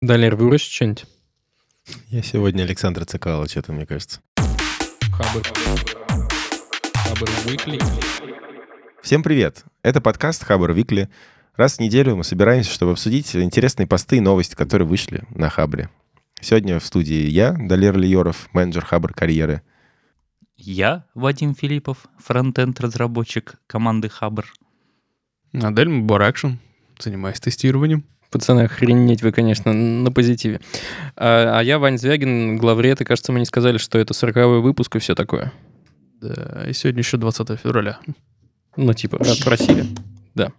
Далер, выручишь что-нибудь? Я сегодня Александр Цикалович, это мне кажется. Хабр. Хабр Weekly. Всем привет! Это подкаст Хабр Викли. Раз в неделю мы собираемся, чтобы обсудить интересные посты и новости, которые вышли на Хабре. Сегодня в студии я, Далер Лиоров, менеджер Хабр карьеры. Я, Вадим Филиппов, фронтенд-разработчик команды Хабр. Адель Баракшин, занимаюсь тестированием. Пацаны, охренеть вы, конечно, на позитиве. А, а я, Вань Звягин, главред, и, кажется, мы не сказали, что это 40 выпуск и все такое. Да, и сегодня еще 20 февраля. Ну, типа, раз просили. Да.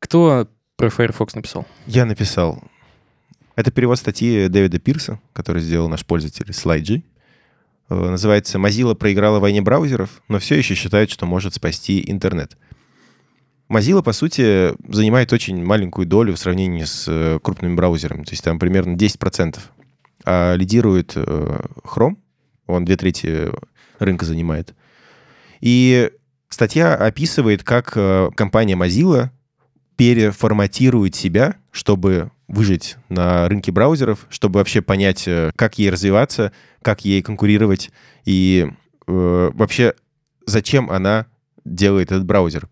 Кто про Firefox написал? Я написал. Это перевод статьи Дэвида Пирса, который сделал наш пользователь SlideG. Э, Называется «Mozilla проиграла войне браузеров, но все еще считает, что может спасти интернет». Mozilla, по сути, занимает очень маленькую долю в сравнении с э, крупными браузерами. То есть там примерно 10%. А лидирует э, Chrome, он две трети рынка занимает. И статья описывает, как э, компания Mozilla переформатирует себя, чтобы выжить на рынке браузеров, чтобы вообще понять, как ей развиваться, как ей конкурировать и э, вообще зачем она делает этот браузер.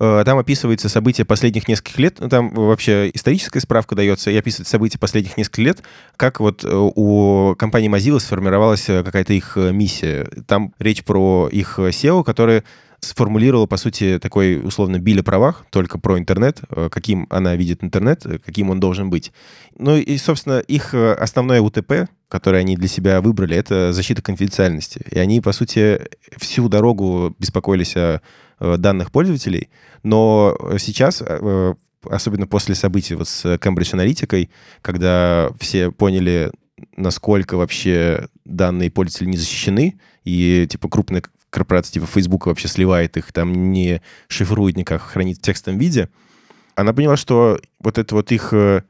Э, Там описывается события последних нескольких лет, ну, там вообще историческая справка дается, и описывается события последних нескольких лет, как вот э, у компании Mozilla сформировалась э, какая-то их миссия. Там речь про их SEO, который сформулировала, по сути, такой, условно, биль правах, только про интернет, каким она видит интернет, каким он должен быть. Ну и, собственно, их основное УТП, которое они для себя выбрали, это защита конфиденциальности. И они, по сути, всю дорогу беспокоились о данных пользователей, но сейчас, э, особенно после событий вот с Cambridge Аналитикой, когда все поняли, насколько вообще данные пользователей не защищены, и типа крупные корпорация типа Facebook вообще сливает их, там не шифрует никак, хранит в текстовом виде, она поняла, что вот эту вот их э,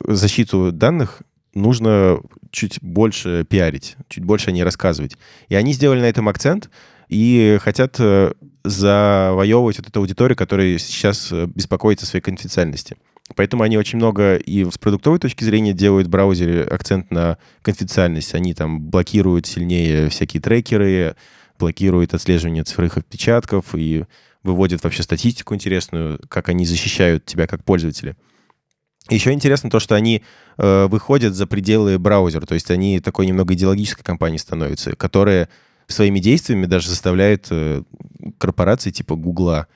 защиту данных нужно чуть больше пиарить, чуть больше о ней рассказывать. И они сделали на этом акцент и хотят э, завоевывать вот эту аудиторию, которая сейчас э, беспокоится о своей конфиденциальности. Поэтому они очень много и с продуктовой точки зрения делают в браузере акцент на конфиденциальность. Они там блокируют сильнее всякие трекеры, блокирует отслеживание цифровых отпечатков и выводит вообще статистику интересную, как они защищают тебя как пользователя. Еще интересно то, что они э, выходят за пределы браузера, то есть они такой немного идеологической компанией становятся, которая своими действиями даже заставляет э, корпорации типа Гугла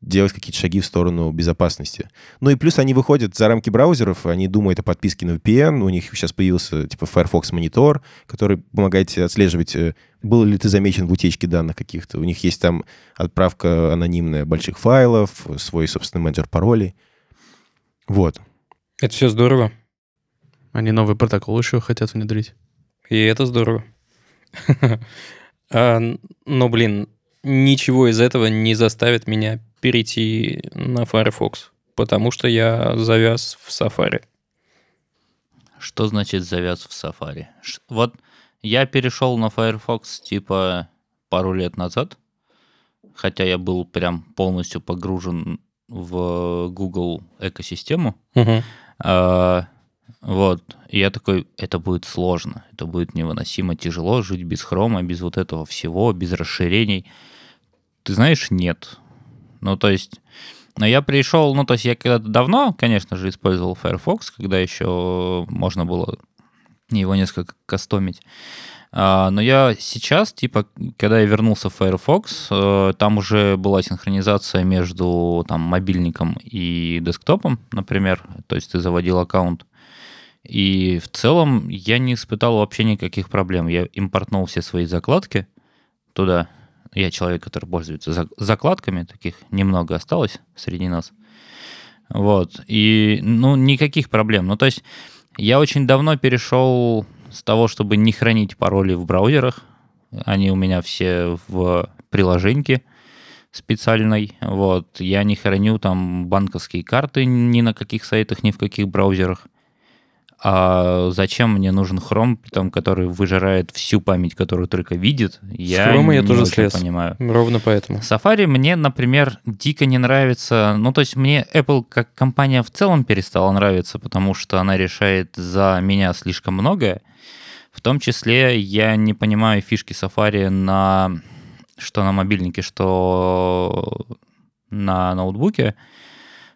делать какие-то шаги в сторону безопасности. Ну и плюс они выходят за рамки браузеров, они думают о подписке на VPN, у них сейчас появился типа Firefox Monitor, который помогает тебе отслеживать, э, был ли ты замечен в утечке данных каких-то. У них есть там отправка анонимная больших файлов, свой собственный менеджер паролей. Вот. Это все здорово. Они новый протокол еще хотят внедрить. И это здорово. А, Но, блин, ничего из этого не заставит меня перейти на Firefox, потому что я завяз в Safari. Что значит завяз в Safari? Вот я перешел на Firefox типа пару лет назад, хотя я был прям полностью погружен в Google экосистему. Мгм. А, вот. И я такой, это будет сложно, это будет невыносимо тяжело жить без хрома, без вот этого всего, без расширений. Ты знаешь, нет. Ну, то есть, но я пришел, ну, то есть я когда-то давно, конечно же, использовал Firefox, когда еще можно было его несколько кастомить. А, но я сейчас, типа, когда я вернулся в Firefox, э, там уже была синхронизация между там, мобильником и десктопом, например. То есть ты заводил аккаунт. И в целом я не испытал вообще никаких проблем. Я импортнул все свои закладки туда. Я человек, который пользуется за- закладками, таких немного осталось среди нас. Вот. И, ну, никаких проблем. Ну, то есть я очень давно перешел с того, чтобы не хранить пароли в браузерах. Они у меня все в приложеньке специальной. Вот. Я не храню там банковские карты ни на каких сайтах, ни в каких браузерах. А зачем мне нужен при том, который выжирает всю память, которую только видит, я Chrome я не тоже слез. понимаю. Ровно поэтому. Safari мне, например, дико не нравится. Ну, то есть мне Apple как компания в целом перестала нравиться, потому что она решает за меня слишком многое. В том числе я не понимаю фишки Safari на что на мобильнике, что на ноутбуке.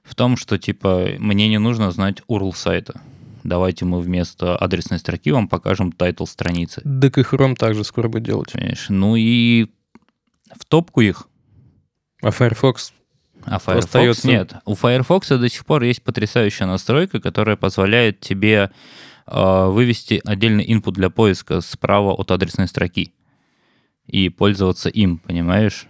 В том, что типа мне не нужно знать URL сайта. Давайте мы вместо адресной строки вам покажем title страницы. Так и Chrome также скоро будет делать. Понимаешь? Ну и в топку их А Firefox А Firefox Остается- нет. У Firefox до сих пор есть потрясающая настройка, которая позволяет тебе э, вывести отдельный input для поиска справа от адресной строки и пользоваться им, понимаешь?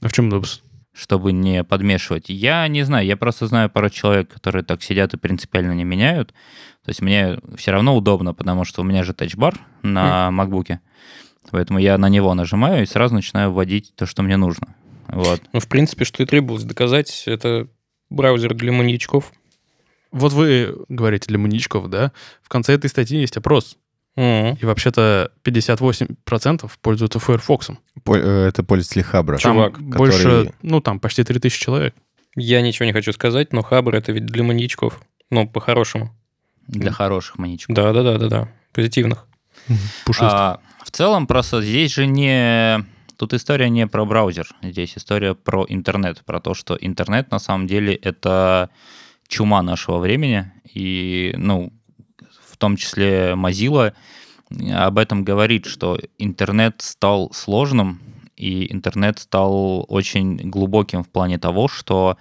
А в чем удобство? Чтобы не подмешивать. Я не знаю, я просто знаю пару человек, которые так сидят и принципиально не меняют. То есть мне все равно удобно, потому что у меня же тачбар на макбуке. Поэтому я на него нажимаю и сразу начинаю вводить то, что мне нужно. Вот. Ну, в принципе, что и требовалось доказать, это браузер для маньячков. Вот вы говорите для маньячков, да? В конце этой статьи есть опрос. Мгм. И вообще-то 58% пользуются Firefox. По- э, Это пользователи Хабра. Там Чувак, больше, который- ну там почти 3000 человек. Я ничего не хочу сказать, но Хабр это ведь для маньячков. Ну, по-хорошему. Для хороших маньячков. Да, да, да, да, да. Позитивных. Пушистый. А, в целом, просто здесь же не... Тут история не про браузер, здесь история про интернет, про то, что интернет на самом деле это чума нашего времени, и, ну, в том числе Mozilla об этом говорит, что интернет стал сложным, и интернет стал очень глубоким в плане того, что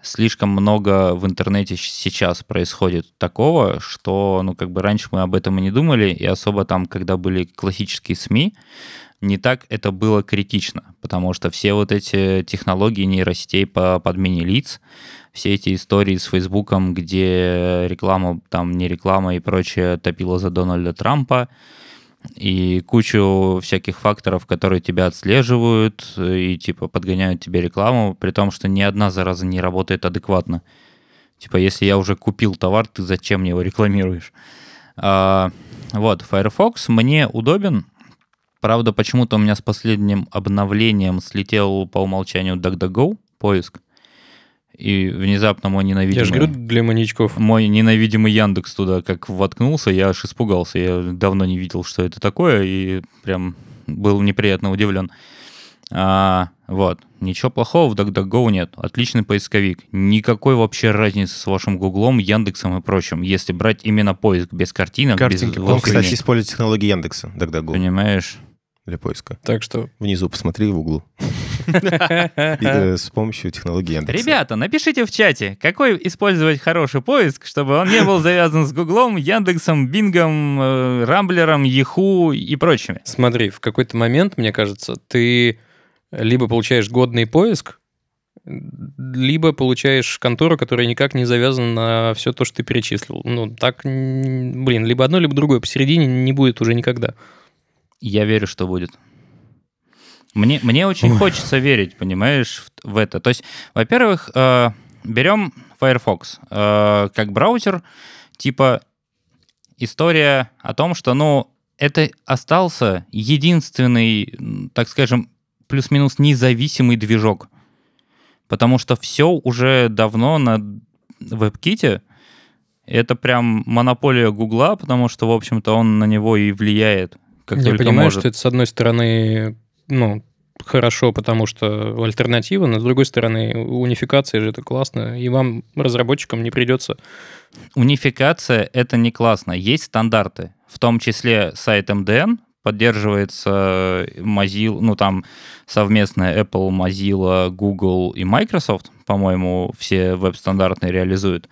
слишком много в интернете сейчас происходит такого, что, ну, как бы раньше мы об этом и не думали, и особо там, когда были классические СМИ, не так это было критично, потому что все вот эти технологии нейросетей по подмене лиц, все эти истории с Фейсбуком, где реклама, там не реклама и прочее топила за Дональда Трампа, и кучу всяких факторов, которые тебя отслеживают и типа подгоняют тебе рекламу, при том, что ни одна зараза не работает адекватно. Типа, если я уже купил товар, ты зачем мне его рекламируешь? А, вот, Firefox мне удобен. Правда, почему-то у меня с последним обновлением слетел по умолчанию DuckDuckGo поиск. И внезапно мой ненавидимый... Я же говорю, для маньячков. Мой ненавидимый Яндекс туда как воткнулся, я аж испугался. Я давно не видел, что это такое, и прям был неприятно удивлен. А, вот. Ничего плохого в DuckDuckGo нет. Отличный поисковик. Никакой вообще разницы с вашим Гуглом, Яндексом и прочим. Если брать именно поиск без картинок, Картинки, без Он, кстати, использует технологии Яндекса, DuckDuckGo, Понимаешь? Для поиска. Так что... Внизу посмотри в углу. Э, С помощью технологии Яндекса. Ребята, напишите в чате, какой использовать хороший поиск, чтобы он не был завязан с Гуглом, Яндексом, Бингом, э, Рамблером, Яху и прочими. Смотри, в какой-то момент, мне кажется, ты либо получаешь годный поиск, либо получаешь контору, которая никак не завязана на все то, что ты перечислил. Ну, так, блин, либо одно, либо другое. Посередине не будет уже никогда. Я верю, что будет. Мне, мне очень хочется верить, понимаешь, в, в это. То есть, во-первых, э, берем Firefox э, как браузер, типа история о том, что, ну, это остался единственный, так скажем, плюс-минус независимый движок. Потому что все уже давно на WebKit. Это прям монополия Гугла, потому что, в общем-то, он на него и влияет. Как Я только понимаю, может. что это, с одной стороны, ну, хорошо, потому что альтернатива, но с другой стороны, унификация же это классно, и вам, разработчикам, не придется Унификация — это не классно. Есть стандарты, в том числе сайт MDN, поддерживается Mozilla, ну там совместная Apple, Mozilla, Google и Microsoft, по-моему, все веб-стандартные реализуют.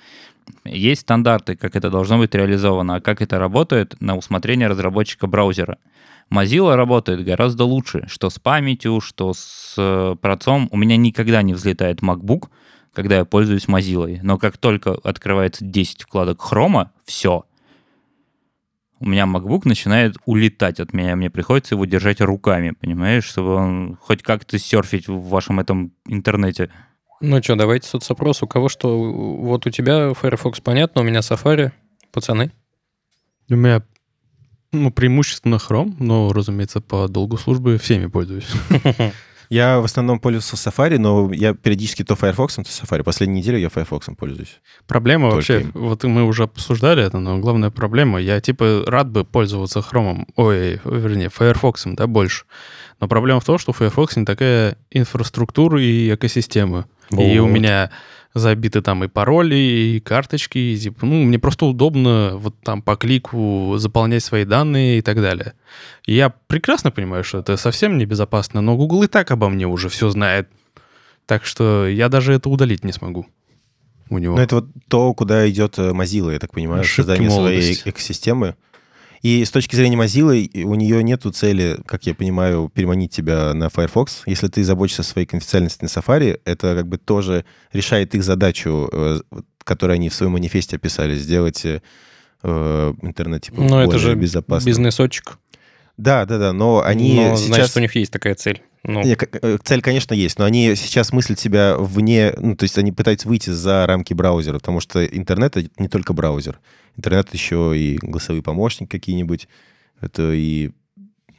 Есть стандарты, как это должно быть реализовано, а как это работает на усмотрение разработчика браузера. Mozilla работает гораздо лучше, что с памятью, что с э, процом. У меня никогда не взлетает MacBook, когда я пользуюсь Mozilla. Но как только открывается 10 вкладок хрома, все. У меня MacBook начинает улетать от меня. Мне приходится его держать руками, понимаешь, чтобы он хоть как-то серфить в вашем этом интернете. Ну что, давайте соцопрос. У кого что? Вот у тебя Firefox понятно, у меня Safari. Пацаны. У меня ну, преимущественно Chrome, но, разумеется, по долгу службы всеми пользуюсь. Я в основном пользовался Safari, но я периодически то Firefox, то Safari. Последнюю неделю я Firefox пользуюсь. Проблема Только вообще, им. вот мы уже обсуждали это, но главная проблема, я типа рад бы пользоваться Chrome, ой, вернее, Firefox, да, больше. Но проблема в том, что у Firefox не такая инфраструктура и экосистема. И у Вот. меня забиты там и пароли, и карточки, и типа, ну, мне просто удобно вот там по клику заполнять свои данные и так далее. И я прекрасно понимаю, что это совсем небезопасно, но Google и так обо мне уже все знает. Так что я даже это удалить не смогу у него. Ну, это вот то, куда идет э, Mozilla, я так понимаю, Ошибки создание своей экосистемы. И с точки зрения Mozilla, у нее нету цели, как я понимаю, переманить тебя на Firefox. Если ты заботишься о своей конфиденциальности на Safari, это как бы тоже решает их задачу, э, которую они в своем манифесте описали, сделать э, э, интернет типа, это более же безопасным. бизнесочек. Да, да, да, но они Но, сейчас... значит, у них есть такая цель. Ну, э, цель, конечно, есть, но они сейчас мыслят себя вне, ну, то есть они пытаются выйти за рамки браузера, потому что интернет — это не только браузер. Интернет еще и голосовые помощники какие-нибудь, это и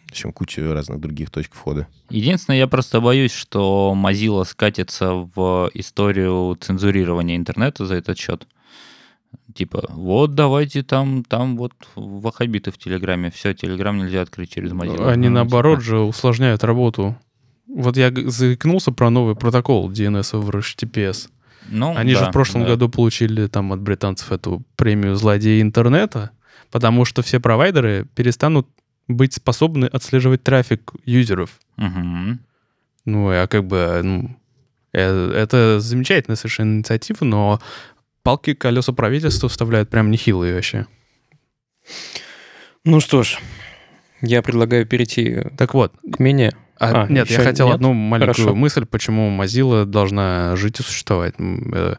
в общем, куча разных других точек входа. Единственное, я просто боюсь, что Mozilla скатится в историю цензурирования интернета за этот счет. Типа, вот давайте там, там вот вахабиты в Телеграме. Все, Телеграм нельзя открыть через Mozilla. Они, Ну, наоборот типа, же, усложняют работу. Вот я заикнулся про новый протокол DNS over HTTPS. ну, Они же да, в прошлом да. году получили там от британцев эту премию злодеи интернета, потому что все провайдеры перестанут быть способны отслеживать трафик юзеров. Мгм. Ну, а как бы, ну, э, это замечательная совершенно инициатива, но палки колеса правительства вставляют прям нехилые вообще. ну что ж, я предлагаю перейти Так вот, к менее. А, А, нет, я хотел нет? одну маленькую Хорошо. мысль, почему Mozilla должна жить и существовать. Э,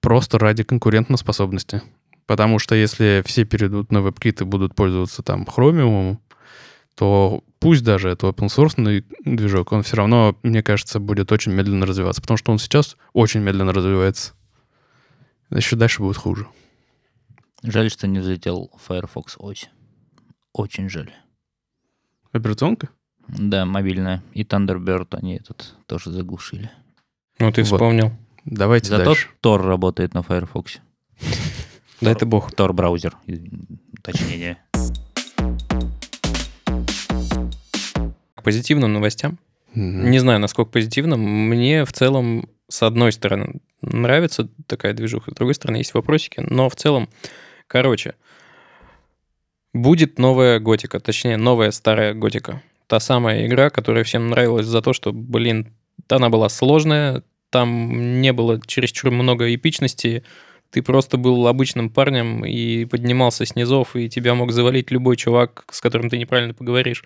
Просто ради конкурентоспособности. Потому что если все перейдут на WebKit и будут пользоваться там Chromium, то пусть даже это open source движок, он все равно, мне кажется, будет очень медленно развиваться, потому что он сейчас очень медленно развивается. Еще дальше будет хуже. Жаль, что не взлетел Firefox ось. Очень жаль. Операционка? Да, мобильная. И Thunderbird они этот тоже заглушили. Ну, ты Вот. вспомнил. Давайте Зато дальше. Tor работает на Firefox. Дай ты бог. Tor браузер, уточнение. К позитивным новостям. Не знаю, насколько позитивным. Мне в целом, с одной стороны, нравится такая движуха, с другой стороны, есть вопросики. Но в целом, короче, будет новая готика, точнее, новая старая готика. Та самая игра, которая всем нравилась за то, что, блин, она была сложная, там не было чересчур много эпичности, ты просто был обычным парнем и поднимался с низов, и тебя мог завалить любой чувак, с которым ты неправильно поговоришь.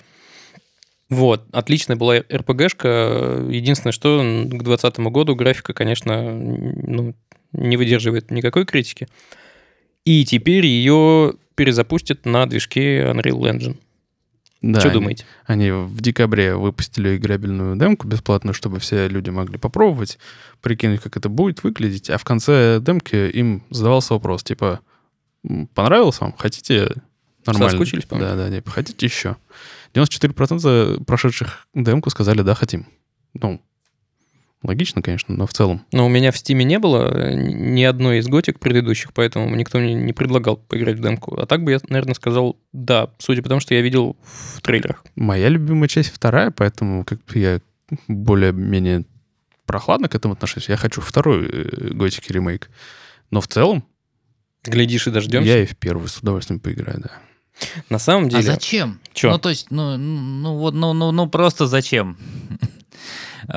Вот, отличная была РПГшка. Единственное, что к 2020 году графика, конечно, ну, не выдерживает никакой критики. И теперь ее перезапустят на движке Unreal Engine. Да, что они- думаете? Они в декабре выпустили играбельную демку бесплатную, чтобы все люди могли попробовать, прикинуть, как это будет выглядеть. А в конце демки им задавался вопрос, типа, «М, понравилось вам? Хотите нормально? Соскучились по? Да, да, типа, хотите еще? 94% прошедших демку сказали, да, хотим. Ну, логично, конечно, но в целом. Но у меня в Стиме не было э, ни одной из готик предыдущих, поэтому никто мне не предлагал поиграть в демку. А так бы я, наверное, сказал да, судя по тому, что я видел в трейлерах. Моя любимая часть вторая, поэтому как бы я более-менее прохладно к этому отношусь. Я хочу второй э, готики ремейк. Но в целом Глядишь и дождемся. я и в первый с удовольствием поиграю, да. На самом А деле... зачем? Чё? Ну, то есть, ну, ну, вот, ну, ну, ну, просто зачем?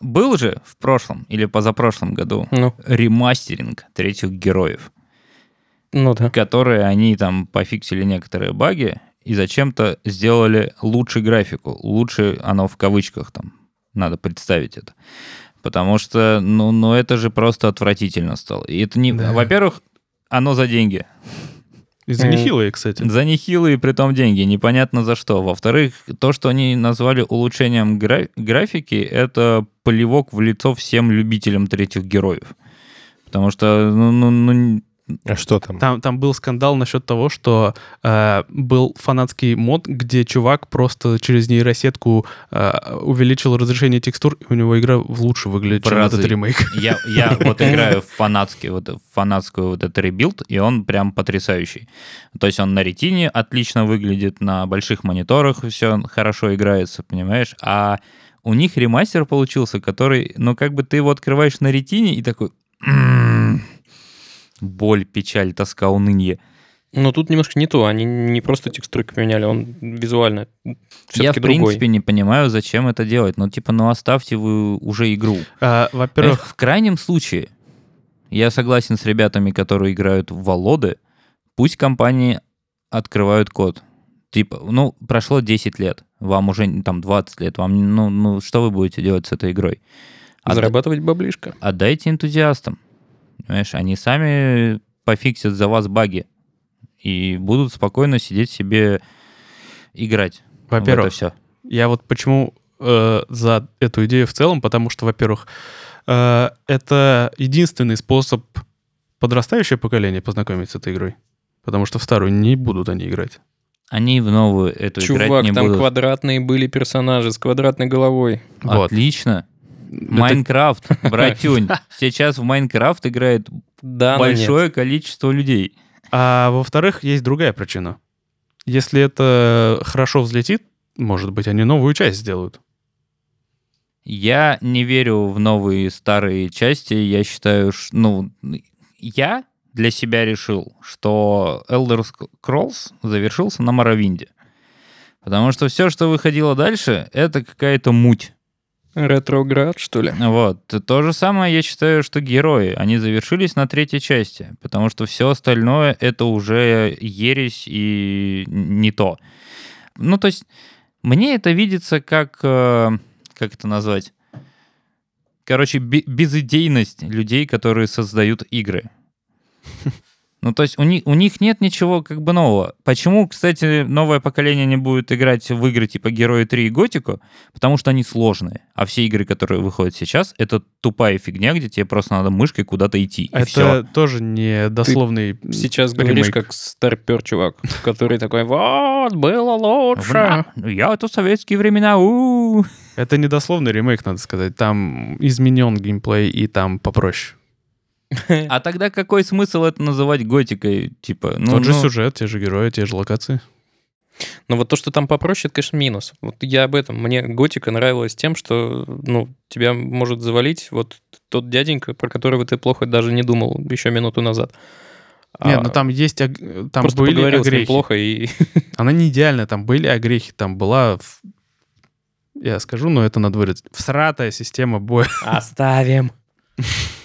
Был же в прошлом или позапрошлом году Ну, ремастеринг третьих героев, ну да. которые они там пофиксили некоторые баги и зачем-то сделали лучше графику. Лучше оно в кавычках там. Надо представить это. Потому что, ну, ну это же просто отвратительно стало. И это не... Да. Во-первых, оно за деньги. Из-за М. нехилые, кстати. За нехилые при том деньги, непонятно за что. Во-вторых, то, что они назвали улучшением гра- графики, это плевок в лицо всем любителям третьих героев. Потому что, ну, ну, ну, А что там? Там, там был скандал насчет того, что э, был фанатский мод, где чувак просто через нейросетку э, увеличил разрешение текстур, и у него игра лучше выглядит, В чем разы. этот ремейк. Я, я вот играю в фанатский, вот, в фанатскую вот этот ребилд, и он прям потрясающий. То есть он на ретине отлично выглядит, на больших мониторах все хорошо играется, понимаешь? А у них ремастер получился, который, ну как бы ты его открываешь на ретине и такой... «М-м-м, Боль, печаль, тоска, уныние. Но тут немножко не то. Они не просто текстурки поменяли, он визуально Я, в все-таки другой. принципе, не понимаю, зачем это делать. Ну, типа, ну оставьте вы уже игру. А, во-первых, в крайнем случае, я согласен с ребятами, которые играют в Володы, пусть компании открывают код. Типа, ну, прошло 10 лет, вам уже там 20 лет, вам, ну, ну что вы будете делать с этой игрой? Зарабатывать баблишко. Отдайте энтузиастам. Понимаешь, они сами пофиксят за вас баги и будут спокойно сидеть себе играть. во-первых, все. Я вот почему э, за эту идею в целом, потому что, во-первых, э, это единственный способ подрастающее поколение познакомиться с этой игрой. Потому что в старую не будут они играть. Они в новую эту играть Чувак, не там будут. квадратные были персонажи с квадратной головой. Вот. Отлично. Это- Майнкрафт, братюнь. Сейчас в Майнкрафт играет Да, большое количество людей. А во-вторых, есть другая причина. Если это хорошо взлетит, может быть, они новую часть сделают. Я не верю в новые старые части. Я считаю, ш- ну, я для себя решил, что Elder Scrolls завершился на Моровинде. Потому что все, что выходило дальше, это какая-то муть. Ретроград, что ли? Вот. То же самое я считаю, что герои, они завершились на третьей части, потому что все остальное это уже ересь и не то. Ну, то есть, мне это видится как, э, как это назвать? Короче, бе- безыдейность людей, которые создают игры. Ну, то есть у них, у них нет ничего как бы нового. Почему, кстати, новое поколение не будет играть в игры типа Герои 3 и Готику? Потому что они сложные. А все игры, которые выходят сейчас, это тупая фигня, где тебе просто надо мышкой куда-то идти. И это все. тоже не дословный Сейчас говоришь, ремейк. как старпер чувак, который такой, вот, было лучше. Я это советские времена. у Это не дословный ремейк, надо сказать. Там изменен геймплей и там попроще. А тогда какой смысл это называть готикой? Типа, ну, Тот же ну, сюжет, те же герои, те же локации. Но вот то, что там попроще, это, конечно, минус. Вот я об этом. Мне Готика нравилась тем, что, ну, тебя может завалить вот тот дяденька, про которого ты плохо даже не думал еще минуту назад. Нет, А ну там есть... Там просто были огрехи. плохо и... Она не идеальная, там были огрехи, там была... Я скажу, но это надворец. Всратая система боя. Оставим.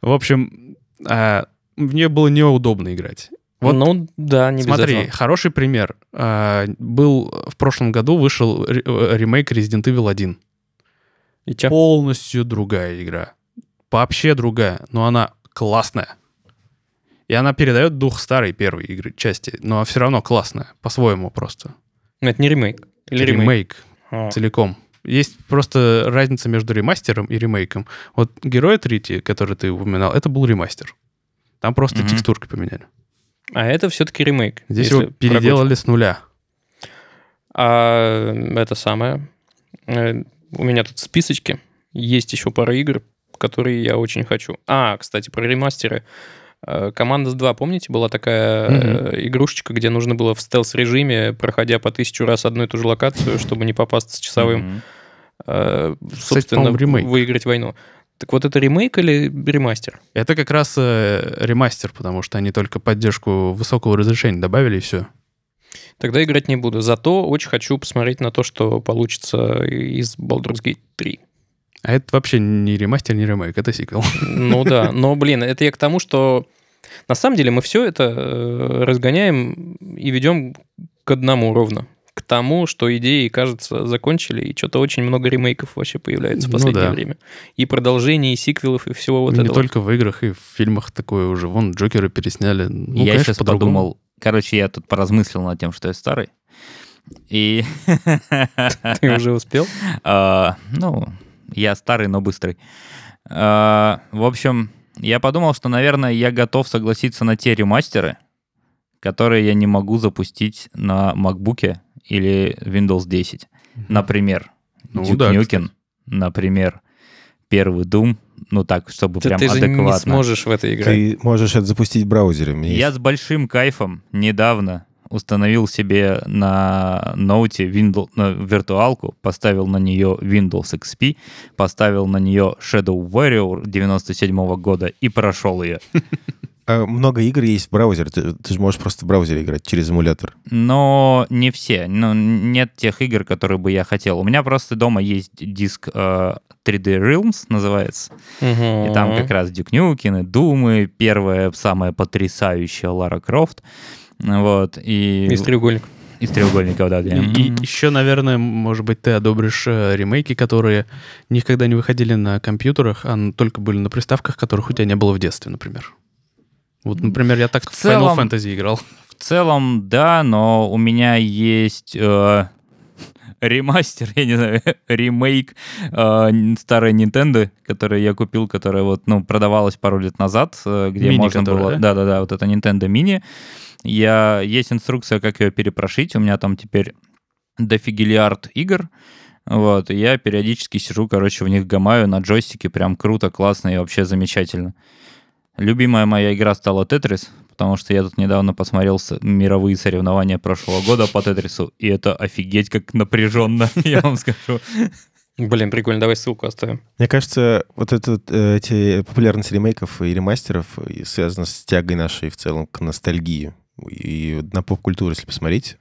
В общем, а, в нее было неудобно играть. Вот ну, да, не Смотри, хороший пример. А, Был в прошлом году вышел э, ремейк Resident Evil 1. И чё? Полностью другая игра. Вообще другая, но она классная. И она передает дух старой первой игры, части, но все равно классная, по-своему просто. Это не ремейк. Или ремейк, ремейк. А. целиком. Есть просто разница между ремастером и ремейком. Вот Герой третий, который ты упоминал, это был ремастер. Там просто Мгм. текстурки поменяли. А это все-таки ремейк. Здесь его переделали с нуля. А это самое. э, У меня тут списочки. Есть еще пара игр, которые я очень хочу. А, кстати, про ремастеры. Э, Команда 2, помните, была такая э, игрушечка, где нужно было в стелс-режиме, проходя по тысячу раз одну и ту же локацию, чтобы не попасться с часовым, Мгм. Э, собственно, ремейк. выиграть войну. Так вот, это ремейк или ремастер? Это как раз э, ремастер, потому что они только поддержку высокого разрешения добавили и все. Тогда играть не буду. Зато очень хочу посмотреть на то, что получится из Baldur's Gate 3. А это вообще не ремастер, не ремейк, это сиквел. Ну да, но, блин, это я к тому, что на самом деле мы все это э, разгоняем и ведем к одному ровно. К тому, что идеи, кажется, закончили, и что-то очень много ремейков вообще появляется в Ну последнее да. время. И продолжений, и сиквелов, и всего вот не этого. только в играх, и в фильмах такое уже. Вон, Джокера пересняли. Ну, я конечно, сейчас по-другому. подумал, короче, я тут поразмыслил над тем, что я старый. И, Ты уже успел? а, ну, я старый, но быстрый. А, В общем, я подумал, что, наверное, я готов согласиться на те ремастеры, которые я не могу запустить на MacBook или Windows 10. Например, Ну Duke да, Nukem, например, первый Doom, ну так, чтобы Ты, прям ты же адекватно. не сможешь в это играть. Ты можешь это запустить в браузере. Меня Я есть- с большим кайфом недавно установил себе на ноуте Windows, на виртуалку, поставил на нее Windows XP, поставил на нее Shadow Warrior 97 года и прошел ее. А много игр есть в браузере. Ты, ты же можешь просто в браузере играть через эмулятор. Но не все. Ну, нет тех игр, которые бы я хотел. У меня просто дома есть диск э, 3D Realms, называется. И там как раз Duke Nukem, Думы, первая, самая потрясающая Лара Крофт. Вот. И... Из треугольника. Из треугольников, да. И, и еще, наверное, может быть, ты одобришь э, ремейки, которые никогда не выходили на компьютерах, а только были на приставках, которых у тебя не было в детстве, например. Вот, например, я так В целом- Final Fantasy играл. В целом, да, но у меня есть э, ремастер, я не знаю, ремейк э, старой Nintendo, который я купил, которая вот, ну, продавалась пару лет назад, э, где Мини можно которая, было... да? Да-да-да, вот это Nintendo Mini. Я... Есть инструкция, как ее перепрошить. У меня там теперь дофигелиард игр. Вот, и я периодически сижу, короче, в них гамаю на джойстике, прям круто, классно и вообще замечательно. Любимая моя игра стала Тетрис, потому что я тут недавно посмотрел мировые соревнования прошлого года по Тетрису, и это офигеть как напряженно, я вам скажу. Блин, прикольно, давай ссылку оставим. Мне кажется, вот этот, э, эти популярность ремейков и ремастеров связана с тягой нашей в целом к ностальгии. И на поп-культуру, если посмотреть,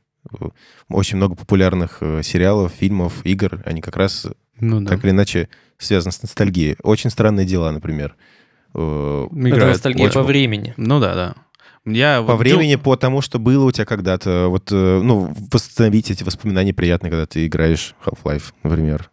очень много популярных э, сериалов, фильмов, игр, они как раз Ну да. так или иначе связаны с ностальгией. Очень странные дела, например. Э, Это ностальгия очень- по времени. Ну да, да. Я По вот времени, дел- по тому, что было у тебя когда-то. Вот, э, ну, восстановить эти воспоминания приятные, когда ты играешь Half-Life, например.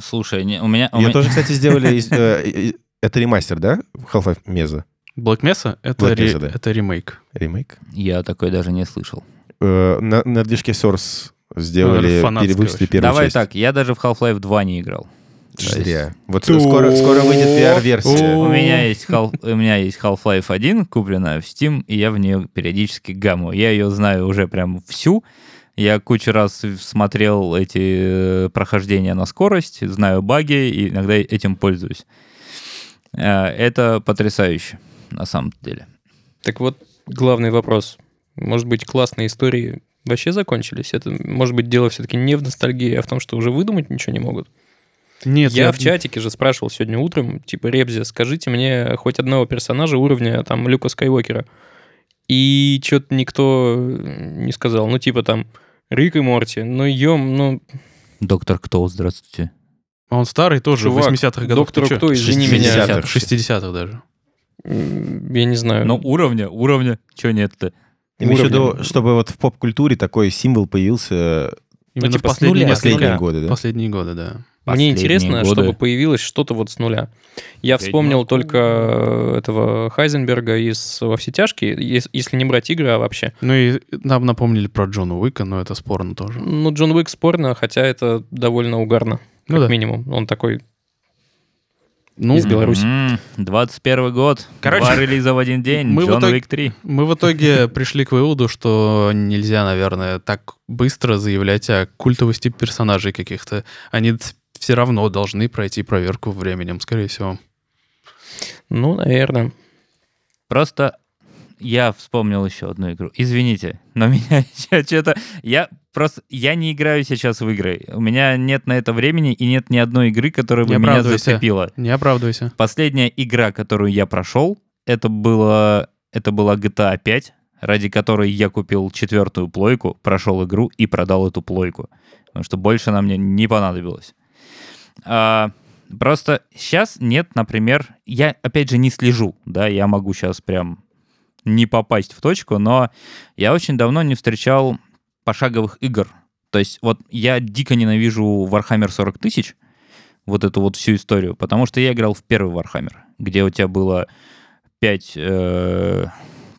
Слушай, не- у меня... у Ее меня- тоже, кстати, сделали... э, э, Это ремастер, да? Half-Life Mesa? Black Mesa — это, Black ре- Mesa, да. это ремейк. Ремейк? Я такой даже не слышал. Э, На, на движке Source сделали, фанатская перевыпустили первую Давай часть. так, я даже в Half-Life 2 не играл. Зря. Вот скоро, скоро выйдет VR-версия. У меня есть, у меня есть Half-Life 1, купленная в Steam, и я в нее периодически гамму. Я ее знаю уже прям всю. Я кучу раз смотрел эти э, прохождения на скорость, знаю баги, и иногда этим пользуюсь. Э, Это потрясающе, на самом деле. Так вот, главный вопрос. Может быть, классные истории вообще закончились? Это, может быть, дело все-таки не в ностальгии, а в том, что уже выдумать ничего не могут? Нет, я в чатике же спрашивал сегодня утром, типа, Ребзи, скажите мне хоть одного персонажа уровня там Люка Скайуокера. И что-то никто не сказал. Ну, типа там Рик и Морти. Ну, ем, ну, Доктор Кто, здравствуйте. Он старый тоже, Чувак, в 80-х годах. доктору Ты чё? кто, извини 60-х. меня. В 60-х даже. Я не знаю. Ну, уровня, уровня, что нет-то? Имею в виду, чтобы вот в поп-культуре такой символ появился Именно типа с последние, нуля, последние годы, да? Последние годы, да. Мне Последние интересно, годы. чтобы появилось что-то вот с нуля. Я вспомнил Ведьмак. только э, этого Хайзенберга из «Во все тяжкие», ес- если не брать игры, а вообще. Ну и нам напомнили про Джона Уика, но это спорно тоже. Ну, Джон Уик спорно, хотя это довольно угарно, Ну как да. минимум. Он такой... Ну, Из Беларуси. М, 21 год. Короче, Два релиза в один день. мы в Джон итоге- Уик 3. мы в итоге пришли к выводу, что нельзя, наверное, так быстро заявлять о культовости персонажей каких-то. Они все равно должны пройти проверку временем, скорее всего. Ну, наверное. Просто я вспомнил еще одну игру. Извините, но меня что-то... Я просто... Я не играю сейчас в игры. У меня нет на это времени и нет ни одной игры, которая бы меня зацепила. Не оправдывайся. Последняя игра, которую я прошел, это, было, это была GTA 5, ради которой я купил четвертую плойку, прошел игру и продал эту плойку. Потому что больше она мне не понадобилась. А, просто сейчас нет, например, я опять же не слежу, да, я могу сейчас прям не попасть в точку, но я очень давно не встречал пошаговых игр. То есть вот я дико ненавижу Warhammer 40 тысяч, вот эту вот всю историю, потому что я играл в первый Warhammer, где у тебя было 5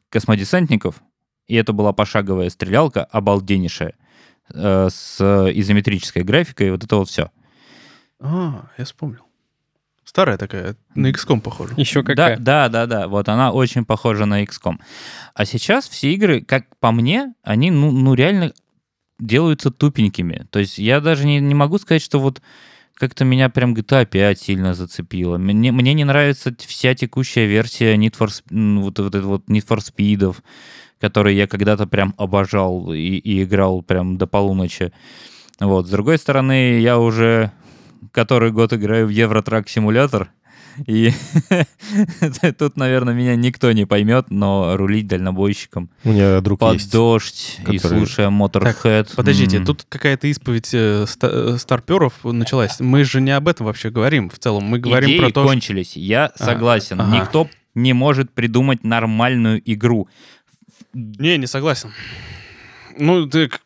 космодесантников, и это была пошаговая стрелялка, обалденнейшая, э, с изометрической графикой, вот это вот все. А, я вспомнил. Старая такая, на XCOM похожа. Еще Да, какая. да, да, да. Вот она очень похожа на XCOM. А сейчас все игры, как по мне, они ну, ну реально делаются тупенькими. То есть я даже не, не могу сказать, что вот как-то меня прям GTA 5 сильно зацепило. Мне, мне не нравится вся текущая версия Need for, вот, вот вот Need for Speed, который я когда-то прям обожал и, и играл прям до полуночи. Вот. С другой стороны, я уже который год играю в Евротрак симулятор, и тут, наверное, меня никто не поймет, но рулить дальнобойщиком У меня друг под есть. дождь и который- слушая Motorhead. Подождите, м, тут какая-то исповедь э, ста- э, старперов началась. Мы же не об этом вообще говорим в целом. Мы говорим идеи про то, что... кончились. Я А, согласен. ага. Никто не может придумать нормальную игру. Не, не согласен. Ну, ты... к-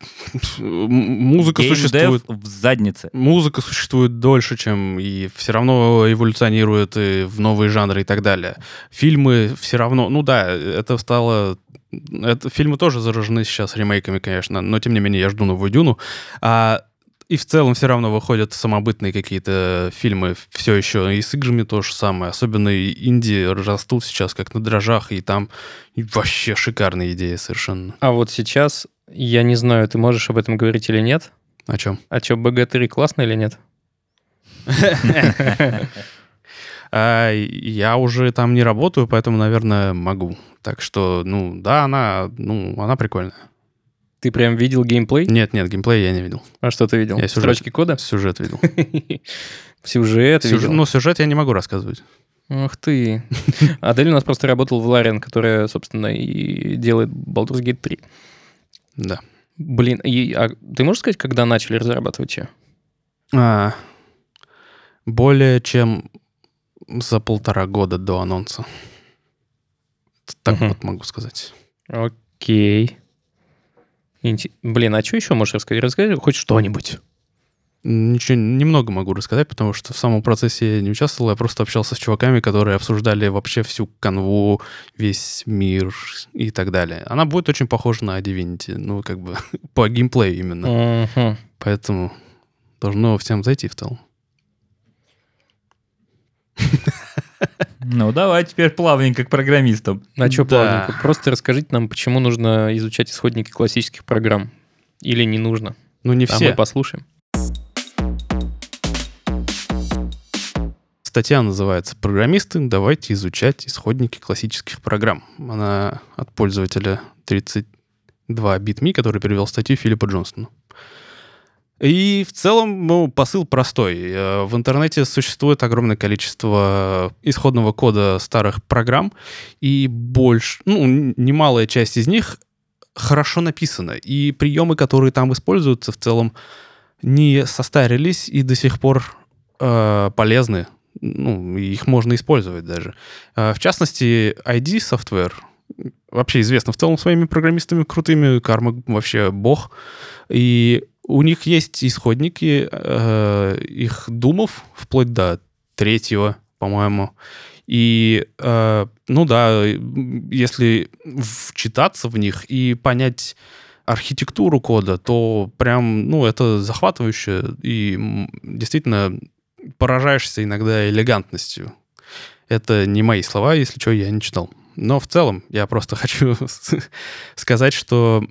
м- музыка Геймдев существует... в заднице. Музыка существует дольше, чем и все равно эволюционирует и в новые жанры и так далее. Фильмы все равно, ну да, это стало, это фильмы тоже заражены сейчас ремейками, конечно, но тем не менее я жду новую Дюну. А, и в целом все равно выходят самобытные какие-то фильмы все еще и с играми то же самое. Особенно и инди растут сейчас как на дрожжах, и там и вообще шикарные идеи совершенно. А вот сейчас, я не знаю, ты можешь об этом говорить или нет. О чем? А что, БГ-3 классно или нет? А, я уже там не работаю, поэтому, наверное, могу. Так что, ну, да, она, ну, она прикольная. Ты прям видел геймплей? Нет, нет, геймплей я не видел. А что ты видел? Я сюжет. Строчки кода? Сюжет видел. Сюжет видел? ну, сюжет я не могу рассказывать. Ух ты. Адель у нас просто работал в Ларен, которая, собственно, и делает Baldur's Gate 3. Да. Блин, и, а ты можешь сказать, когда начали разрабатывать ее? А, более чем за полтора года до анонса. Так вот могу сказать. Окей. Блин, а что еще можешь рассказать? Расскажи хоть что-нибудь. Ничего, немного могу рассказать, потому что в самом процессе я не участвовал, я просто общался с чуваками, которые обсуждали вообще всю канву, весь мир и так далее. Она будет очень похожа на Divinity, ну, как бы по геймплею именно. Мгм. Поэтому должно всем зайти в целом. Ну, давай теперь плавненько к программистам. А что, Да. плавненько? Просто расскажите нам, почему нужно изучать исходники классических программ. Или не нужно. Ну, не А все. мы послушаем. Статья называется «Программисты, давайте изучать исходники классических программ». Она от пользователя 32bitme, который перевел статью Филиппа Джонсона. И в целом, ну, посыл простой. Э, В интернете существует огромное количество исходного кода старых программ, и больше, ну, немалая часть из них хорошо написана. И приемы, которые там используются, в целом не состарились и до сих пор э, полезны. Ну, их можно использовать даже. Э, в частности, ID Software вообще известно в целом своими программистами крутыми. Карма вообще бог. И у них есть исходники э, их думов, вплоть до третьего, по-моему. И, э, ну да, если вчитаться в них и понять архитектуру кода, то прям, ну, это захватывающе и действительно поражаешься иногда элегантностью. Это не мои слова, если что, я не читал. Но в целом я просто хочу сказать, что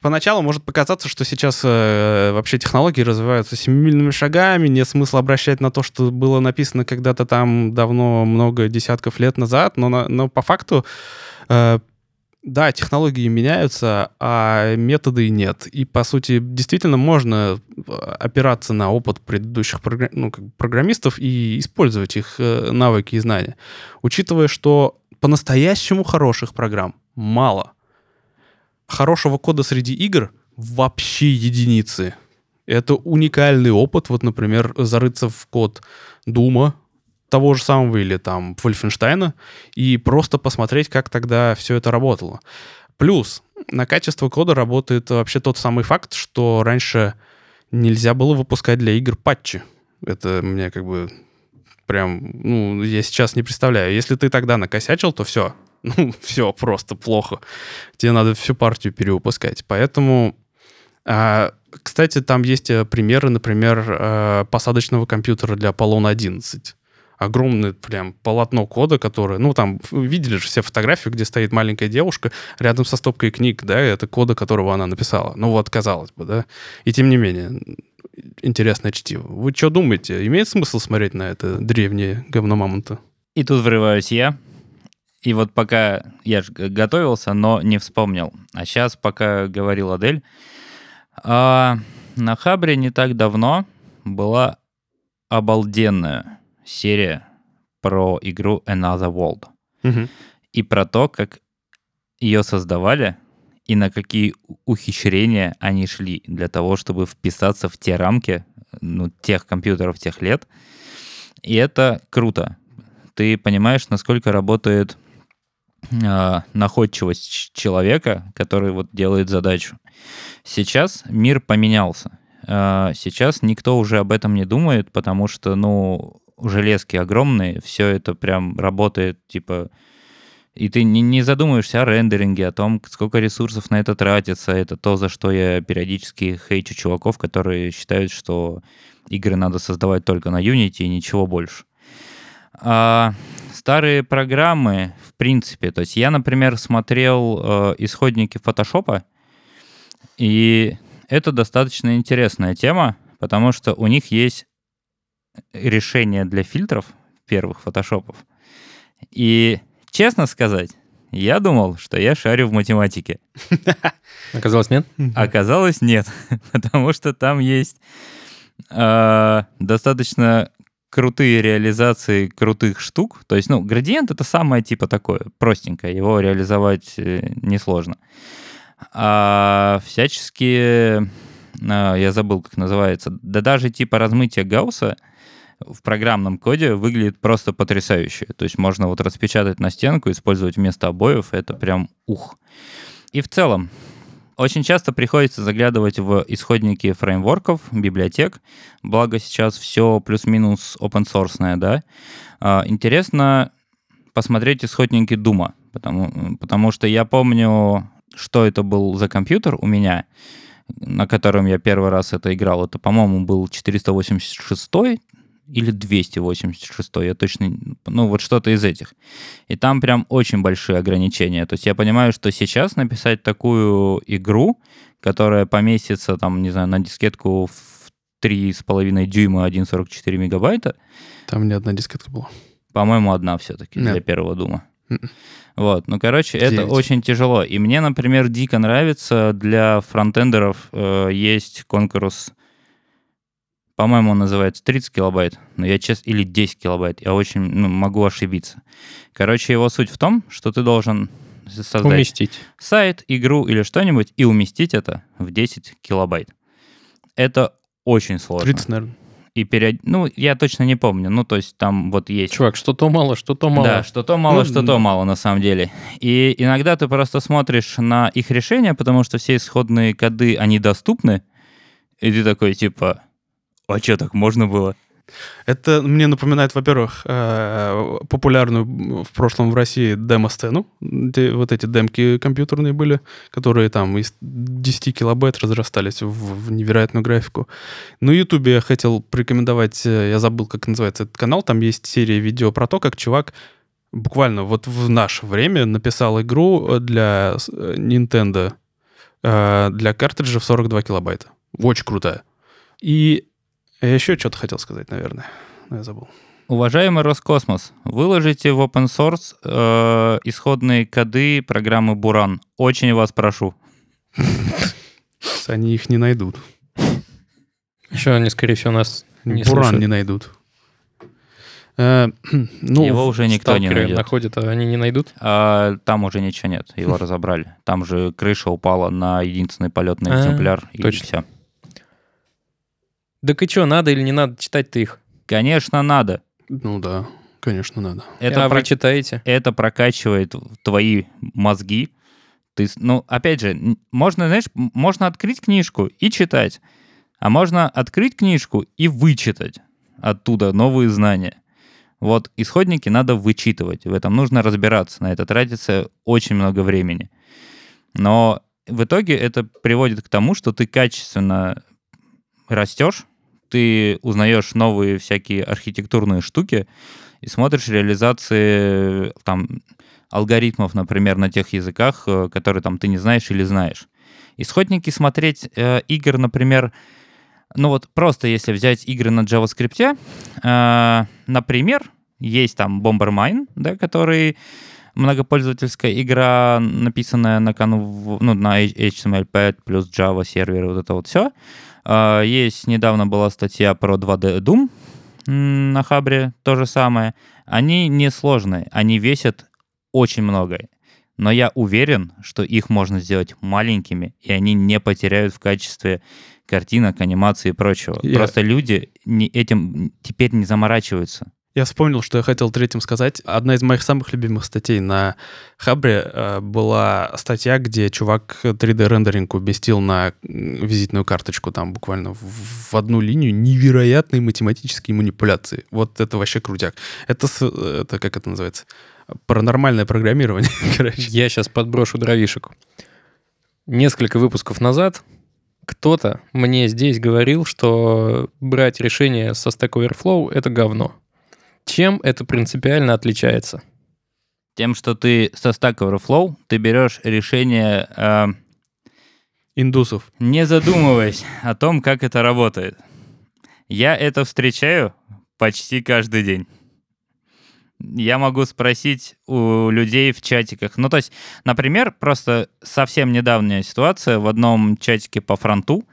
поначалу может показаться, что сейчас э, вообще технологии развиваются семимильными шагами, нет смысла обращать на то, что было написано когда-то там давно, много десятков лет назад, но, на- но по факту э, да, технологии меняются, а методы нет. И, по сути, действительно можно э, опираться на опыт предыдущих програ- ну, программистов и использовать их э, навыки и знания. Учитывая, что по-настоящему хороших программ мало. Хорошего кода среди игр вообще единицы. Это уникальный опыт. Вот, например, зарыться в код Дума, того же самого или там Вольфенштейна, и просто посмотреть, как тогда все это работало. Плюс на качество кода работает вообще тот самый факт, что раньше нельзя было выпускать для игр патчи. Это мне как бы прям, ну, я сейчас не представляю. Если ты тогда накосячил, то все. Ну, все просто плохо. Тебе надо всю партию перевыпускать. Поэтому А, кстати, там есть э, примеры, например, э, посадочного компьютера для Apollon 11. Огромное прям полотно кода, которое... Ну, там, видели же все фотографии, где стоит маленькая девушка рядом со стопкой книг, да, это кода, которого она написала. Ну, вот, казалось бы, да. И тем не менее, интересное чтиво. Вы что думаете? Имеет смысл смотреть на это древнее говно мамонта? И тут врываюсь я. И вот пока я же готовился, но не вспомнил. А сейчас, пока говорил Адель, а, на Хабре не так давно была обалденная серия про игру Another World. Мгм. И про то, как ее создавали и на какие ухищрения они шли для того, чтобы вписаться в те рамки ну, тех компьютеров тех лет. И это круто. Ты понимаешь, насколько работает а, находчивость человека, который вот делает задачу. Сейчас мир поменялся. А, Сейчас никто уже об этом не думает, потому что, ну, железки огромные, все это прям работает, типа, и ты не, не задумываешься о рендеринге, о том, сколько ресурсов на это тратится. Это то, за что я периодически хейчу чуваков, которые считают, что игры надо создавать только на Unity и ничего больше. А старые программы, в принципе, то есть я, например, смотрел э, исходники фотошопа, и это достаточно интересная тема, потому что у них есть решение для фильтров первых фотошопов. И, честно сказать, я думал, что я шарю в математике. Оказалось, нет? Оказалось, нет, потому что там есть э, достаточно крутые реализации крутых штук. То есть, ну, градиент это самое типа такое, простенькое, его реализовать э, несложно. А всяческие, э, я забыл, как называется, да даже типа размытие Гаусса в программном коде выглядит просто потрясающе. То есть можно вот распечатать на стенку, использовать вместо обоев, это прям ух. И в целом, очень часто приходится заглядывать в исходники фреймворков, библиотек, благо сейчас все плюс-минус open source, да. А, Интересно посмотреть исходники Дума, потому, потому что я помню, что это был за компьютер у меня, на котором я первый раз это играл. Это, по-моему, был 486 или 286, я точно, ну вот что-то из этих. И там прям очень большие ограничения. То есть я понимаю, что сейчас написать такую игру, которая поместится там, не знаю, на дискетку в 3,5 дюйма 1,44 мегабайта, Там не одна дискетка была. по-моему, одна все-таки Нет. для первого дума. Мгм. Вот, ну, короче, это Девять. очень тяжело. И мне, например, дико нравится для фронтендеров э, есть конкурс, по-моему, он называется 30 килобайт, но я честно, или 10 килобайт, я очень ну, могу ошибиться. Короче, его суть в том, что ты должен создать Уместить. сайт, игру или что-нибудь и уместить это в 10 килобайт. Это очень сложно. 30, наверное. И период... Ну, я точно не помню. Ну, то есть там вот есть Чувак, что то мало, что то мало. да, что то мало, Ну, что то мало на самом деле. И иногда ты просто смотришь на их решения, потому что все исходные коды, они доступны, и ты такой типа, а что, так можно было? Это мне напоминает, во-первых, э, популярную в прошлом в России демо-сцену, где вот эти демки компьютерные были, которые там из 10 килобайт разрастались в, невероятную графику. На Ютубе я хотел порекомендовать, э, я забыл, как называется этот канал, там есть серия видео про то, как чувак буквально вот в наше время написал игру для э, Nintendo для картриджа в 42 килобайта. Очень крутая. И я еще что-то хотел сказать, наверное. Но я забыл. Уважаемый Роскосмос, выложите в open source э, исходные коды программы Буран. Очень вас прошу. Они их не найдут. Еще они, скорее всего, нас не Буран слушают. не найдут. Э, ну, Его уже никто не найдет. находят, а они не найдут. А, там уже ничего нет, его разобрали. Там же крыша упала на единственный полетный А, экземпляр, и точно. все. Так и что, надо или не надо читать-то их? Конечно, надо. ну да, конечно, надо. Это а про- вы читаете? это прокачивает твои мозги. Ты, ну, опять же, можно, знаешь, можно открыть книжку и читать, а можно открыть книжку и вычитать оттуда новые знания. Вот исходники надо вычитывать, в этом нужно разбираться, на это тратится очень много времени. Но в итоге это приводит к тому, что ты качественно растешь, ты узнаешь новые всякие архитектурные штуки и смотришь реализации там алгоритмов, например, на тех языках, э, которые там ты не знаешь или знаешь. Исходники смотреть э, игр, например, ну вот просто если взять игры на JavaScript, э, например, есть там Bombermine, да, который многопользовательская игра, написанная на, кону, ну, на HTML5 плюс Java сервер, вот это вот все. Э, есть, недавно была статья про 2D Doom на Хабре, то же самое. Они несложные, они весят очень много. Но я уверен, что их можно сделать маленькими, и они не потеряют в качестве картинок, анимации и прочего. Я- Просто люди не, этим теперь не заморачиваются. Я вспомнил, что я хотел третьим сказать. Одна из моих самых любимых статей на Хабре э, была статья, где чувак 3D-рендеринг уместил на визитную карточку, там буквально в, в одну линию невероятные математические манипуляции. Вот это вообще крутяк. Это, это как это называется? Паранормальное программирование, короче. Я сейчас подброшу дровишек. Несколько выпусков назад кто-то мне здесь говорил, что брать решение со Stack Overflow — это говно. Чем это принципиально отличается? Тем, что ты со Stack Overflow, ты берешь решение, э, Индусов. не задумываясь о том, как это работает. Я это встречаю почти каждый день. Я могу спросить у людей в чатиках. Ну, то есть, например, просто совсем недавняя ситуация. В одном чатике по фронту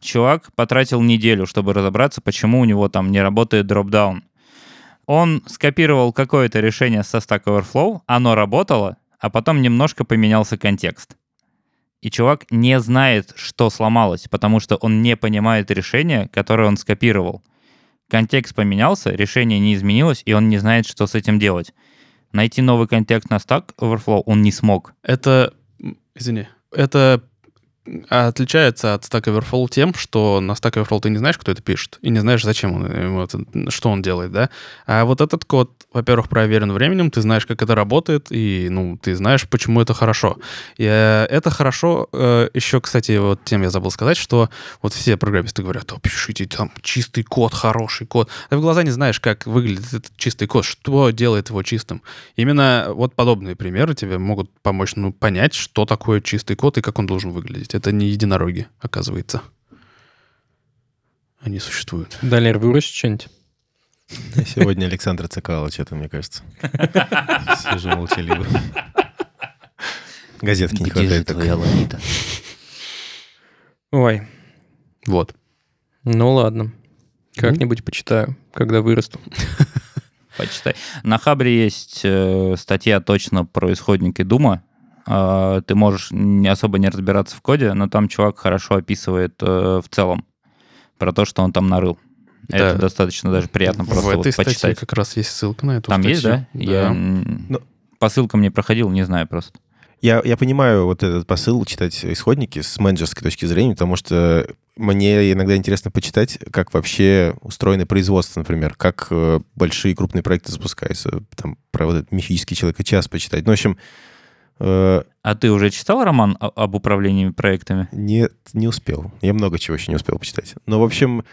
чувак потратил неделю, чтобы разобраться, почему у него там не работает дропдаун. Он скопировал какое-то решение со Stack Overflow, оно работало, а потом немножко поменялся контекст. И чувак не знает, что сломалось, потому что он не понимает решение, которое он скопировал. Контекст поменялся, решение не изменилось, и он не знает, что с этим делать. Найти новый контекст на Stack Overflow он не смог. Это, извини, это отличается от Stack Overflow тем, что на Stack Overflow ты не знаешь, кто это пишет, и не знаешь, зачем он, что он делает, да? А вот этот код, во-первых, проверен временем, ты знаешь, как это работает, и, ну, ты знаешь, почему это хорошо. И э, это хорошо, э, еще, кстати, вот тем я забыл сказать, что вот все программисты говорят, о, пишите там чистый код, хороший код. Ты в глаза не знаешь, как выглядит этот чистый код, что делает его чистым. Именно вот подобные примеры тебе могут помочь ну, понять, что такое чистый код и как он должен выглядеть. Это не единороги, оказывается. Они существуют. Далер, выручишь что-нибудь? Сегодня Александр Цикало, что-то, мне кажется. Сижу молчаливо. Газетки не Где хватает. так. твоя Лолита? Ой, Вот. ну ладно. Как-нибудь почитаю, когда вырасту. Почитай. На Хабре есть э, статья точно про исходники Дума. А, ты можешь не особо не разбираться в коде, но там чувак хорошо описывает э, в целом про то, что он там нарыл. Это Да. достаточно даже приятно В просто этой вот статье почитать. как раз есть ссылка на эту Там есть, да? статью. Я м, Ну- по ссылкам не проходил, не знаю просто. Я, я понимаю вот этот посыл читать исходники с менеджерской точки зрения, потому что мне иногда интересно почитать, как вообще устроено производство, например, как э, большие крупные проекты запускаются, там, про вот этот мифический человек и час почитать. Ну, в общем, А ты уже читал роман об управлении проектами? Нет, не успел. Я много чего еще не успел почитать. Но, в общем,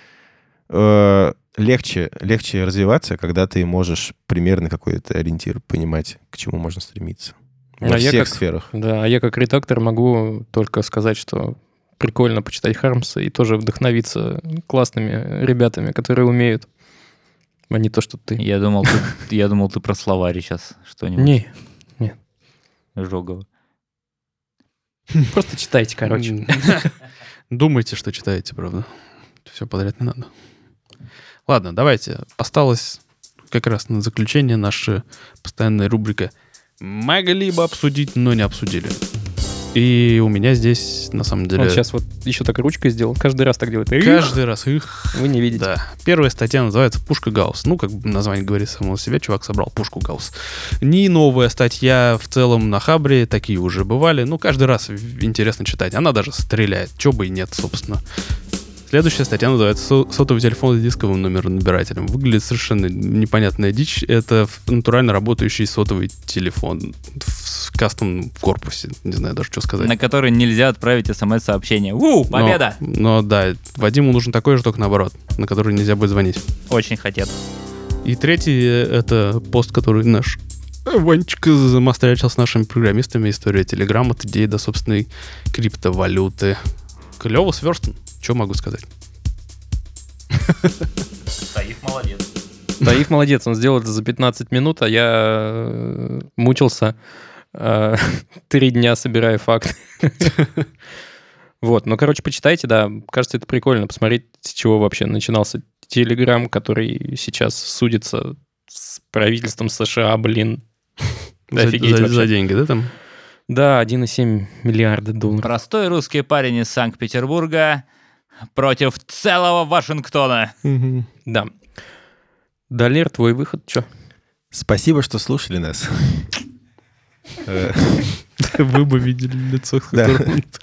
э, легче, легче развиваться, когда ты можешь примерно какой-то ориентир понимать, к чему можно стремиться. Во А я всех как- сферах. Да, а я как редактор могу только сказать, что прикольно почитать Хармса и тоже вдохновиться классными ребятами, которые умеют, а не то, что ты. Я думал, ты, я думал, ты про словарь сейчас что-нибудь. Не, Жогово. просто читайте, короче. Думайте, что читаете, правда. Все подряд не надо. Ладно, давайте. Осталось как раз на заключение наша постоянная рубрика «Могли бы обсудить, но не обсудили». И у меня здесь, на самом деле... Он сейчас вот еще так ручкой сделал, каждый раз так делает. Каждый раз их... Вы не видите. Да. Первая статья называется «Пушка Гаусс». Ну, как название говорит само себя, чувак собрал пушку Гаусс. Не новая статья в целом на Хабре, такие уже бывали. Ну, каждый раз интересно читать. Она даже стреляет. Чё бы и нет, собственно. Следующая статья называется «Со- «Сотовый телефон с дисковым номером набирателем». Выглядит совершенно непонятная дичь. Это натурально работающий сотовый телефон в кастом корпусе. Не знаю даже, что сказать. На который нельзя отправить смс-сообщение. У, Но- победа! Но, да, Вадиму нужен такой же, только наоборот, на который нельзя будет звонить. Очень хотят. И третий э, — это пост, который наш Ванечка замострячил с нашими программистами. История Телеграма от идеи до собственной криптовалюты. Клево сверстан. Что могу сказать? Таиф молодец. Таиф молодец, он сделал это за 15 минут, а я э, мучился э, три дня, собирая факты. Вот, ну, короче, почитайте, да, кажется, это прикольно, посмотреть, с чего вообще начинался Телеграм, который сейчас судится с правительством США, блин. За, офигеть за- за деньги, да, там? Да, 1,7 миллиарда долларов. Простой русский парень из Санкт-Петербурга против целого Вашингтона. Да. Далер, твой выход, что? Спасибо, что слушали нас. Э, Вы бы видели лицо,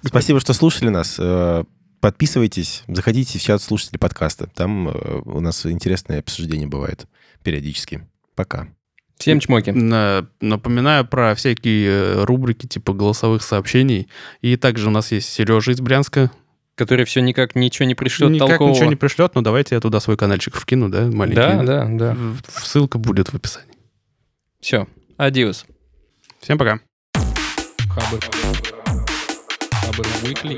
Спасибо, что слушали нас. Э, Подписывайтесь, заходите в чат слушателей подкаста. Там э, у нас интересное обсуждение бывает периодически. Пока. Всем чмоки. На- Напоминаю про всякие рубрики типа голосовых сообщений. И также у нас есть Сережа из Брянска. Который все никак ничего не пришлет Никак толкового. ничего не пришлет, но давайте я туда свой каналчик вкину, да, маленький. Да, да, да. Ссылка будет в описании. Все. Адиос. Всем пока. Хабр. Хабр Weekly.